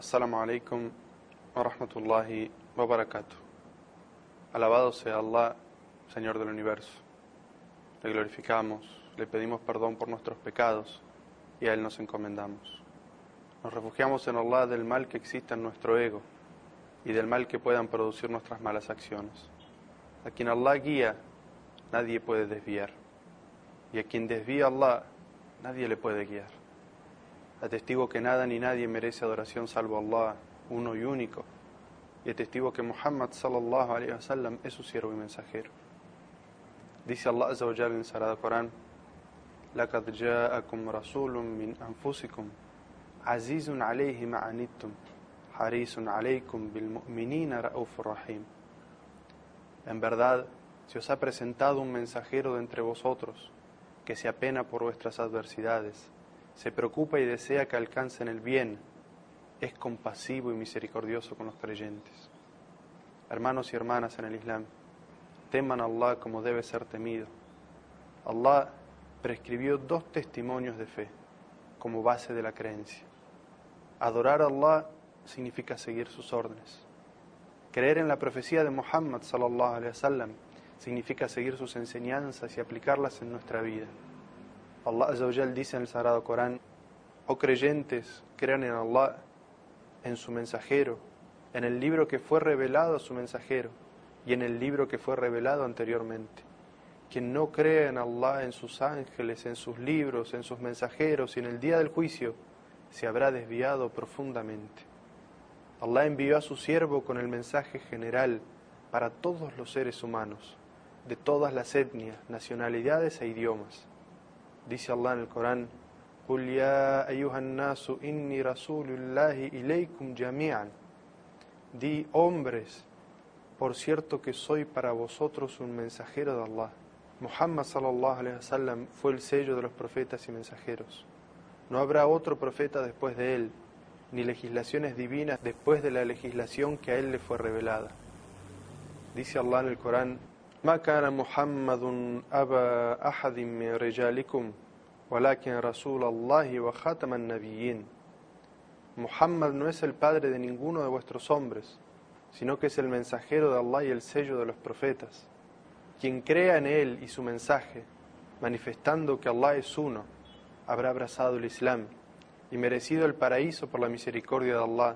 Assalamu alaikum wa rahmatullahi wa barakatuh. Alabado sea Allah, Señor del universo. Le glorificamos, le pedimos perdón por nuestros pecados y a Él nos encomendamos. Nos refugiamos en Allah del mal que exista en nuestro ego y del mal que puedan producir nuestras malas acciones. A quien Allah guía, nadie puede desviar. Y a quien desvía Allah, nadie le puede guiar. Atestigo que nada ni nadie merece adoración salvo Allah, uno y único. Y atestigo que Muhammad sallallahu alaihi wasallam es su siervo y mensajero. Dice Allah azza wa jalla en el Sagrado Corán: لقد جاءكم رسول من أنفسكم عزيز عليه ما عنتم حريص عليكم بالمؤمنين رؤوف رحيم En verdad, se os ha presentado un mensajero de entre vosotros que se apena por vuestras adversidades, se preocupa y desea que alcancen el bien, es compasivo y misericordioso con los creyentes. Hermanos y hermanas en el Islam, teman a Allah como debe ser temido. Allah prescribió dos testimonios de fe como base de la creencia. Adorar a Allah significa seguir sus órdenes. Creer en la profecía de Muhammad sallallahu alaihi wasallam significa seguir sus enseñanzas y aplicarlas en nuestra vida. Allah Azawajal dice en el Sagrado Corán, oh creyentes, crean en Allah, en su mensajero, en el libro que fue revelado a su mensajero y en el libro que fue revelado anteriormente. Quien no cree en Allah, en sus ángeles, en sus libros, en sus mensajeros y en el día del juicio, se habrá desviado profundamente. Allah envió a su siervo con el mensaje general para todos los seres humanos, de todas las etnias, nacionalidades e idiomas. Dice Allah en el Corán, قل يا أيها الناس إني رسول الله إليكم جميعا. Di, hombres, por cierto que soy para vosotros un mensajero de Allah. Muhammad sallallahu alaihi wasallam fue el sello de los profetas y mensajeros. No habrá otro profeta después de él, ni legislaciones divinas después de la legislación que a él le fue revelada. Dice Allah en el Corán, ما كان محمد أبا أحد من رجالكم ولكن رسول الله وخاتم النبيين Muhammad no es el padre de ninguno de vuestros hombres, sino que es el mensajero de Allah y el sello de los profetas. Quien crea en él y su mensaje, manifestando que Allah es uno, habrá abrazado el Islam y merecido el paraíso por la misericordia de Allah,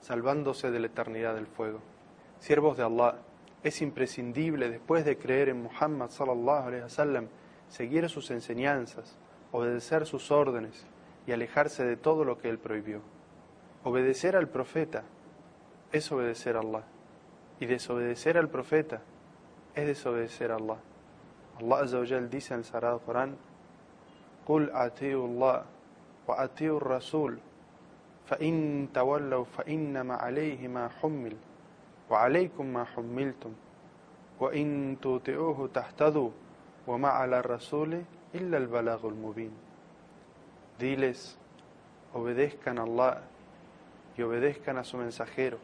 salvándose de la eternidad del fuego. Siervos de Allah, es imprescindible después de creer en Muhammad sallallahu alaihi wasallam seguir sus enseñanzas, obedecer sus órdenes y alejarse de todo lo que él prohibió. Obedecer al profeta es obedecer a Allah y desobedecer al profeta es desobedecer a Allah. Allah Azza wa dice en el Sagrado Corán: "Qul atiu Allah wa atiu Rasul, fa in tawallaw fa innama alayhi ma wa alaykum ma hummiltum wa in tuti'uhu tahtadu wa ma 'ala rasuli illa al balagul mubin." Diles, obedezcan a Allah y obedezcan a su mensajero.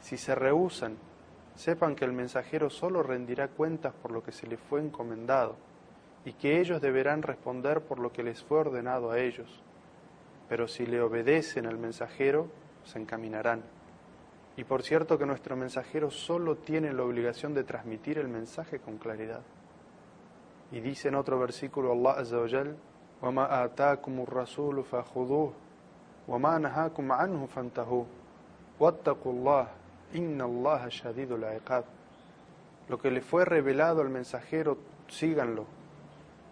Si se rehusan, sepan que el mensajero solo rendirá cuentas por lo que se le fue encomendado y que ellos deberán responder por lo que les fue ordenado a ellos. Pero si le obedecen al mensajero, se encaminarán. Y por cierto que nuestro mensajero solo tiene la obligación de transmitir el mensaje con claridad. Y dice en otro versículo Allah Azza wa Jal, وَمَا آتَاكُمُ الرَّسُولُ فَخُذُوهُ وَمَا نَهَاكُمْ عَنْهُ فَانْتَهُوا وَاتَّقُوا اللَّهَ إِنَّ اللَّهَ شَدِيدُ الْعِقَابِ Lo que le fue revelado al mensajero, síganlo.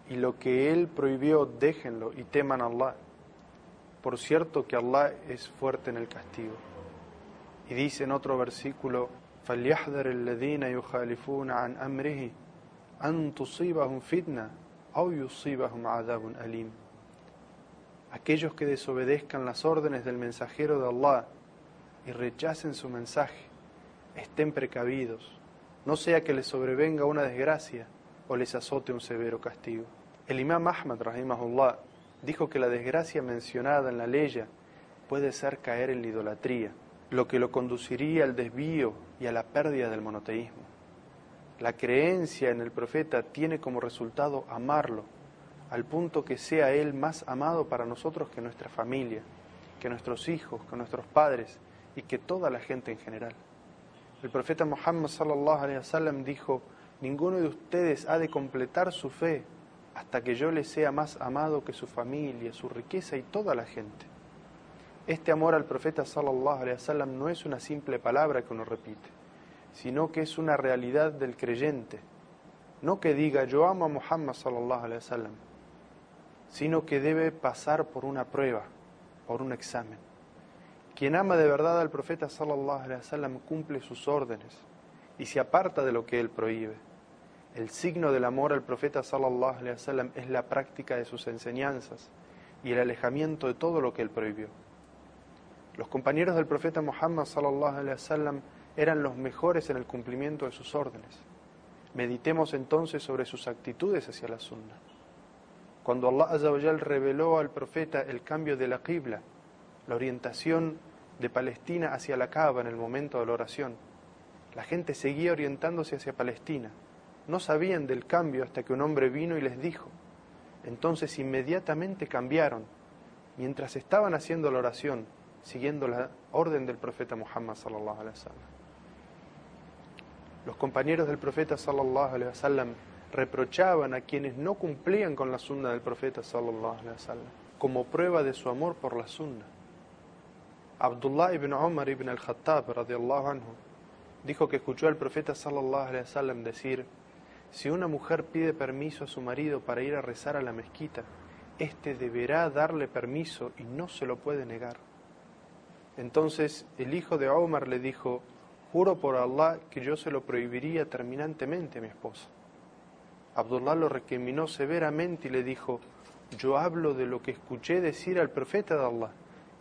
Y lo que él prohibió, déjenlo y teman a Allah. Por cierto que Allah es fuerte en el castigo. Y dice en otro versículo, فَلْيَحْذَرِ الَّذِينَ يُخَالِفُونَ عَنْ أَمْرِهِ أَن تُصِيبَهُمْ فِتْنَةٌ أَوْ يُصِيبَهُمْ عَذَابٌ أَلِيمٌ Aquellos que desobedezcan las órdenes del mensajero de Allah y rechacen su mensaje, estén precavidos, no sea que les sobrevenga una desgracia o les azote un severo castigo. El imam Ahmad, rahimahullah, dijo que la desgracia mencionada en la ley puede ser caer en la idolatría, lo que lo conduciría al desvío y a la pérdida del monoteísmo. La creencia en el profeta tiene como resultado amarlo, al punto que sea él más amado para nosotros que nuestra familia, que nuestros hijos, que nuestros padres y que toda la gente en general. El profeta Muhammad sallallahu alaihi wasallam dijo: Ninguno de ustedes ha de completar su fe hasta que yo le sea más amado que su familia, su riqueza y toda la gente. Este amor al profeta sallallahu alaihi wasallam no es una simple palabra que uno repite, sino que es una realidad del creyente. No que diga yo amo a Muhammad sallallahu alaihi wasallam, sino que debe pasar por una prueba, por un examen. Quien ama de verdad al profeta sallallahu alaihi wasallam cumple sus órdenes y se aparta de lo que él prohíbe. El signo del amor al profeta sallallahu alaihi wasallam es la práctica de sus enseñanzas y el alejamiento de todo lo que él prohibió. Los compañeros del profeta Muhammad sallallahu alaihi wasallam eran los mejores en el cumplimiento de sus órdenes. Meditemos entonces sobre sus actitudes hacia la sunna. Cuando Allah Azza reveló al profeta el cambio de la qibla, la orientación de Palestina hacia la Kaaba en el momento de la oración, la gente seguía orientándose hacia Palestina no sabían del cambio hasta que un hombre vino y les dijo. Entonces inmediatamente cambiaron, mientras estaban haciendo la oración, siguiendo la orden del profeta Muhammad sallallahu alaihi wasallam. Los compañeros del profeta sallallahu alaihi wasallam reprochaban a quienes no cumplían con la sunna del profeta sallallahu alaihi wasallam como prueba de su amor por la sunna. Abdullah ibn Umar ibn al-Khattab anhu dijo que escuchó al profeta sallallahu alaihi wasallam decir si una mujer pide permiso a su marido para ir a rezar a la mezquita, éste deberá darle permiso y no se lo puede negar. Entonces el hijo de Omar le dijo, juro por Allah que yo se lo prohibiría terminantemente a mi esposa. Abdullah lo recriminó severamente y le dijo, yo hablo de lo que escuché decir al profeta de Allah,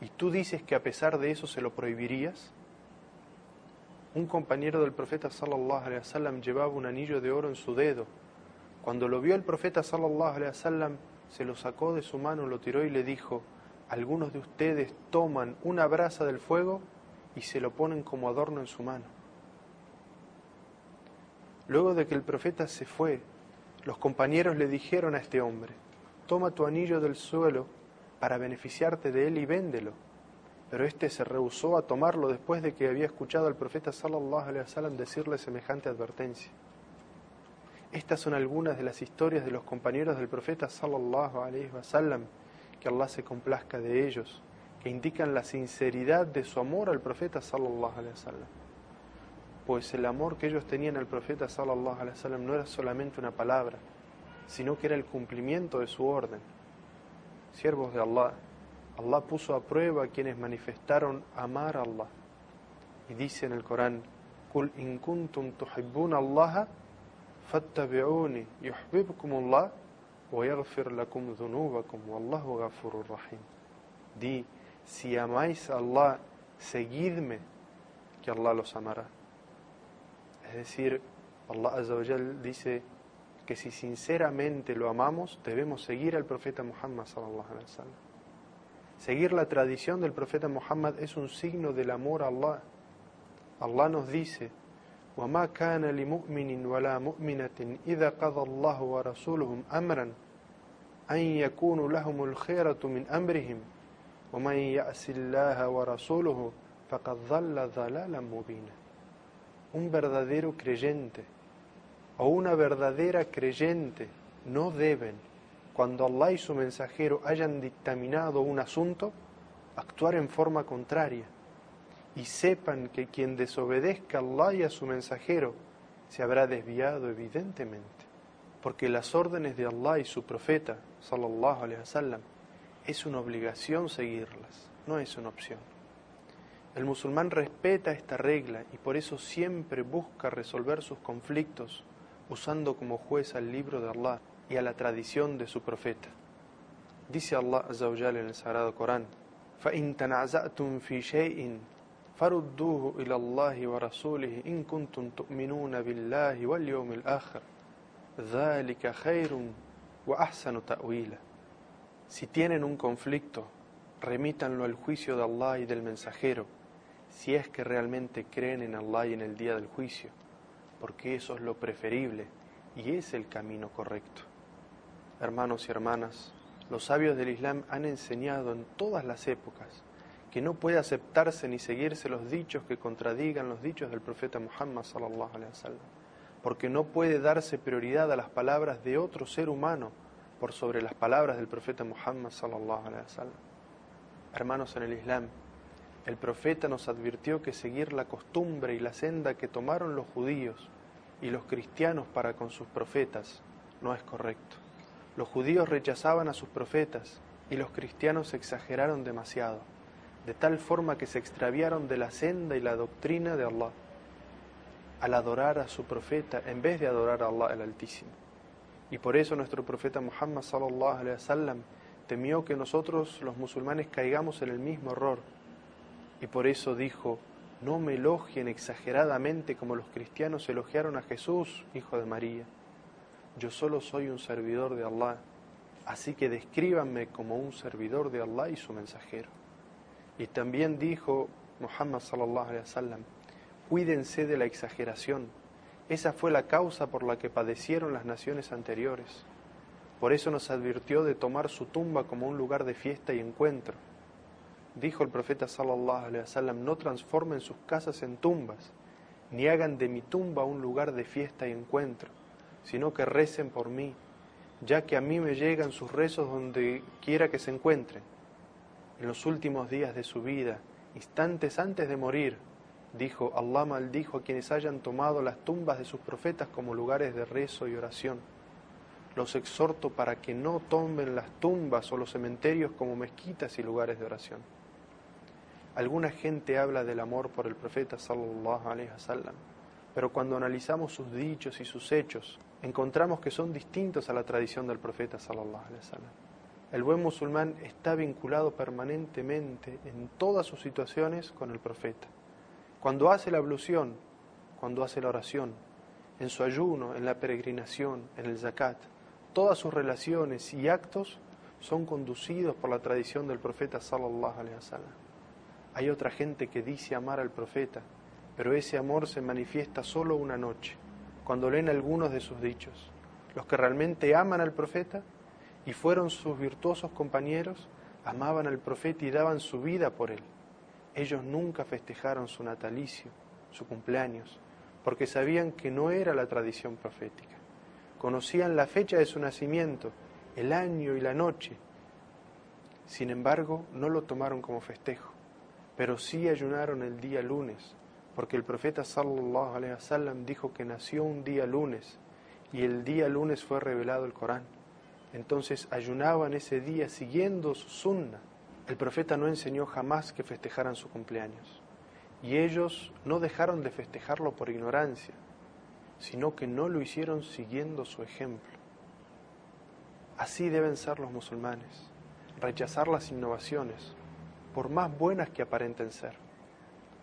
y tú dices que a pesar de eso se lo prohibirías un compañero del profeta sallallahu alaihi wasallam llevaba un anillo de oro en su dedo. Cuando lo vio el profeta sallallahu alaihi wasallam, se lo sacó de su mano, lo tiró y le dijo: Algunos de ustedes toman una brasa del fuego y se lo ponen como adorno en su mano. Luego de que el profeta se fue, los compañeros le dijeron a este hombre: Toma tu anillo del suelo para beneficiarte de él y véndelo pero éste se rehusó a tomarlo después de que había escuchado al profeta sallallahu alaihi wasallam decirle semejante advertencia. Estas son algunas de las historias de los compañeros del profeta sallallahu alaihi wasallam, que Allah se complazca de ellos, que indican la sinceridad de su amor al profeta sallallahu alaihi wasallam. Pues el amor que ellos tenían al profeta sallallahu alaihi wasallam no era solamente una palabra, sino que era el cumplimiento de su orden. Siervos de Allah, Allah puso a prueba a quienes manifestaron amar a Allah. Y dice en el Corán, Kul in kuntum Allah, fattabi'uni yuhibbukum Allah yaghfir lakum dhunubakum wallahu ghafurur rahim. Di, si amáis a Allah, seguidme, que Allah los amará. Es decir, Allah Azza dice que si sinceramente lo amamos, debemos seguir al profeta Muhammad sallallahu alaihi wasallam. Seguir la tradición del profeta Muhammad es un signo del amor a Allah. Allah nos dice, وما كان لمؤمن ولا مؤمنة إذا قضى الله ورسولهم أمرا أن يكون لهم الخيرة من أمرهم ومن يأس الله ورسوله فقد ضل ضلالا مبينا Un verdadero creyente o una verdadera creyente no deben cuando Allah y su mensajero hayan dictaminado un asunto, actuar en forma contraria y sepan que quien desobedezca a Allah y a su mensajero se habrá desviado evidentemente, porque las órdenes de Allah y su profeta, sallallahu alaihi wasallam, es una obligación seguirlas, no es una opción. El musulmán respeta esta regla y por eso siempre busca resolver sus conflictos usando como juez al libro de Allah y a la tradición de su profeta. Dice Allah Azza wa en el Sagrado Corán: فَإِن تَنَعْزَأْتُمْ فِي شَيْءٍ فَرُدُّوهُ إِلَى اللَّهِ وَرَسُولِهِ إِن كُنتُمْ تُؤْمِنُونَ بِاللَّهِ وَالْيَوْمِ الْآخِرِ ذَلِكَ خَيْرٌ وَأَحْسَنُ تَأْوِيلًا Si tienen un conflicto, remítanlo al juicio de Allah y del mensajero, si es que realmente creen en Allah y en el día del juicio, porque eso es lo preferible y es el camino correcto. Hermanos y hermanas, los sabios del Islam han enseñado en todas las épocas que no puede aceptarse ni seguirse los dichos que contradigan los dichos del profeta Muhammad sallallahu alaihi wasallam, porque no puede darse prioridad a las palabras de otro ser humano por sobre las palabras del profeta Muhammad sallallahu alaihi wasallam. Hermanos en el Islam, el profeta nos advirtió que seguir la costumbre y la senda que tomaron los judíos y los cristianos para con sus profetas no es correcto. Los judíos rechazaban a sus profetas y los cristianos exageraron demasiado, de tal forma que se extraviaron de la senda y la doctrina de Allah al adorar a su profeta en vez de adorar a Allah el Altísimo. Y por eso nuestro profeta Muhammad sallallahu alaihi wasallam temió que nosotros los musulmanes caigamos en el mismo error. Y por eso dijo: "No me elogien exageradamente como los cristianos elogiaron a Jesús, hijo de María. Yo solo soy un servidor de Allah." Así que descríbanme como un servidor de Allah y su mensajero. Y también dijo Muhammad sallallahu alaihi wasallam, cuídense de la exageración. Esa fue la causa por la que padecieron las naciones anteriores. Por eso nos advirtió de tomar su tumba como un lugar de fiesta y encuentro. Dijo el profeta sallallahu no transformen sus casas en tumbas, ni hagan de mi tumba un lugar de fiesta y encuentro, sino que recen por mí ya que a mí me llegan sus rezos donde quiera que se encuentren. En los últimos días de su vida, instantes antes de morir, dijo, Allah maldijo a quienes hayan tomado las tumbas de sus profetas como lugares de rezo y oración. Los exhorto para que no tomen las tumbas o los cementerios como mezquitas y lugares de oración. Alguna gente habla del amor por el profeta sallallahu alaihi wasallam, pero cuando analizamos sus dichos y sus hechos, encontramos que son distintos a la tradición del profeta sallallahu alaihi wasallam. El buen musulmán está vinculado permanentemente en todas sus situaciones con el profeta. Cuando hace la ablución, cuando hace la oración, en su ayuno, en la peregrinación, en el zakat, todas sus relaciones y actos son conducidos por la tradición del profeta sallallahu alaihi wasallam. Hay otra gente que dice amar al profeta, pero ese amor se manifiesta solo una noche cuando leen algunos de sus dichos. Los que realmente aman al profeta y fueron sus virtuosos compañeros, amaban al profeta y daban su vida por él. Ellos nunca festejaron su natalicio, su cumpleaños, porque sabían que no era la tradición profética. Conocían la fecha de su nacimiento, el año y la noche. Sin embargo, no lo tomaron como festejo, pero sí ayunaron el día lunes porque el profeta sallallahu alaihi wasallam dijo que nació un día lunes y el día lunes fue revelado el Corán. Entonces ayunaban ese día siguiendo su sunna. El profeta no enseñó jamás que festejaran su cumpleaños y ellos no dejaron de festejarlo por ignorancia, sino que no lo hicieron siguiendo su ejemplo. Así deben ser los musulmanes, rechazar las innovaciones, por más buenas que aparenten ser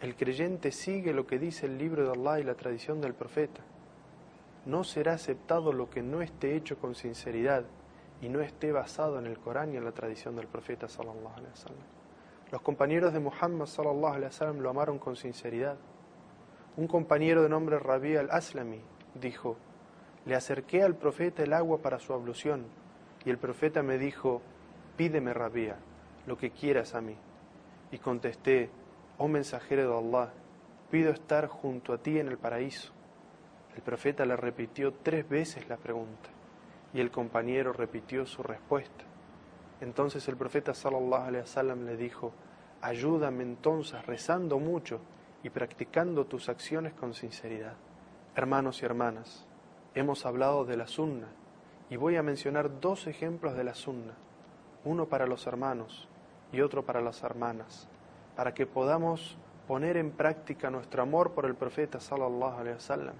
el creyente sigue lo que dice el libro de Allah y la tradición del profeta. No será aceptado lo que no esté hecho con sinceridad y no esté basado en el Corán y en la tradición del profeta sallallahu alaihi wasallam. Los compañeros de Muhammad sallallahu alaihi wasallam lo amaron con sinceridad. Un compañero de nombre Rabi al-Aslami dijo: "Le acerqué al profeta el agua para su ablución y el profeta me dijo: "Pídeme, Rabia, lo que quieras a mí." Y contesté: Oh mensajero de Allah, pido estar junto a ti en el paraíso. El profeta le repitió tres veces la pregunta y el compañero repitió su respuesta. Entonces el profeta sallallahu alaihi wasallam le dijo: "Ayúdame entonces rezando mucho y practicando tus acciones con sinceridad." Hermanos y hermanas, hemos hablado de la sunna y voy a mencionar dos ejemplos de la sunna, uno para los hermanos y otro para las hermanas para que podamos poner en práctica nuestro amor por el profeta sallallahu alaihi wasallam.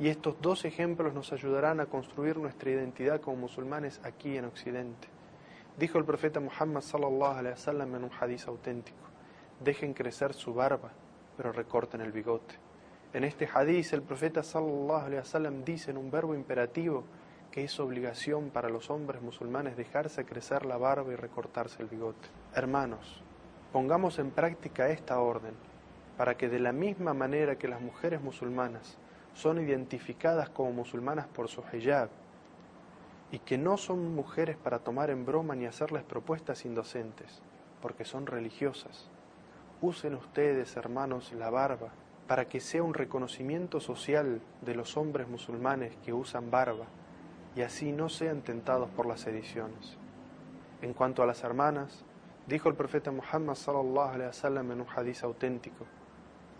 Y estos dos ejemplos nos ayudarán a construir nuestra identidad como musulmanes aquí en Occidente. Dijo el profeta Muhammad sallallahu alaihi wasallam en un hadiz auténtico: Dejen crecer su barba, pero recorten el bigote. En este hadiz el profeta sallallahu alaihi wasallam dice en un verbo imperativo que es obligación para los hombres musulmanes dejarse crecer la barba y recortarse el bigote. Hermanos, Pongamos en práctica esta orden para que de la misma manera que las mujeres musulmanas son identificadas como musulmanas por su hijab y que no son mujeres para tomar en broma ni hacerles propuestas indocentes, porque son religiosas, usen ustedes, hermanos, la barba para que sea un reconocimiento social de los hombres musulmanes que usan barba y así no sean tentados por las ediciones. En cuanto a las hermanas, dijo el profeta Muhammad sallallahu alaihi wasallam en un hadiz auténtico: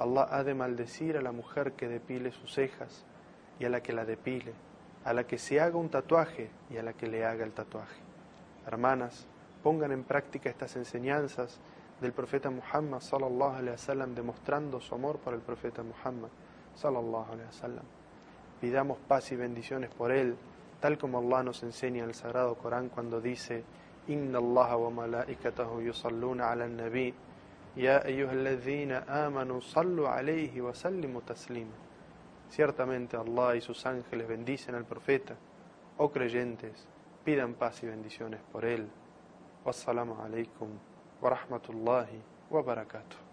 Allah ha de maldecir a la mujer que depile sus cejas y a la que la depile, a la que se haga un tatuaje y a la que le haga el tatuaje. Hermanas, pongan en práctica estas enseñanzas del profeta Muhammad sallallahu alaihi wasallam demostrando su amor por el profeta Muhammad sallallahu alaihi wasallam. Pidamos paz y bendiciones por él, tal como Allah nos enseña en el sagrado Corán cuando dice: Inna Allah wa malaikatahu yusalluna ala nabi ya ayyuhalladhina amanu sallu alayhi wa sallimu taslima. Ciertamente Allah y sus ángeles bendicen al profeta. Oh creyentes, pidan paz y bendiciones por él. Wassalamu alaikum wa rahmatullahi wa barakatuh.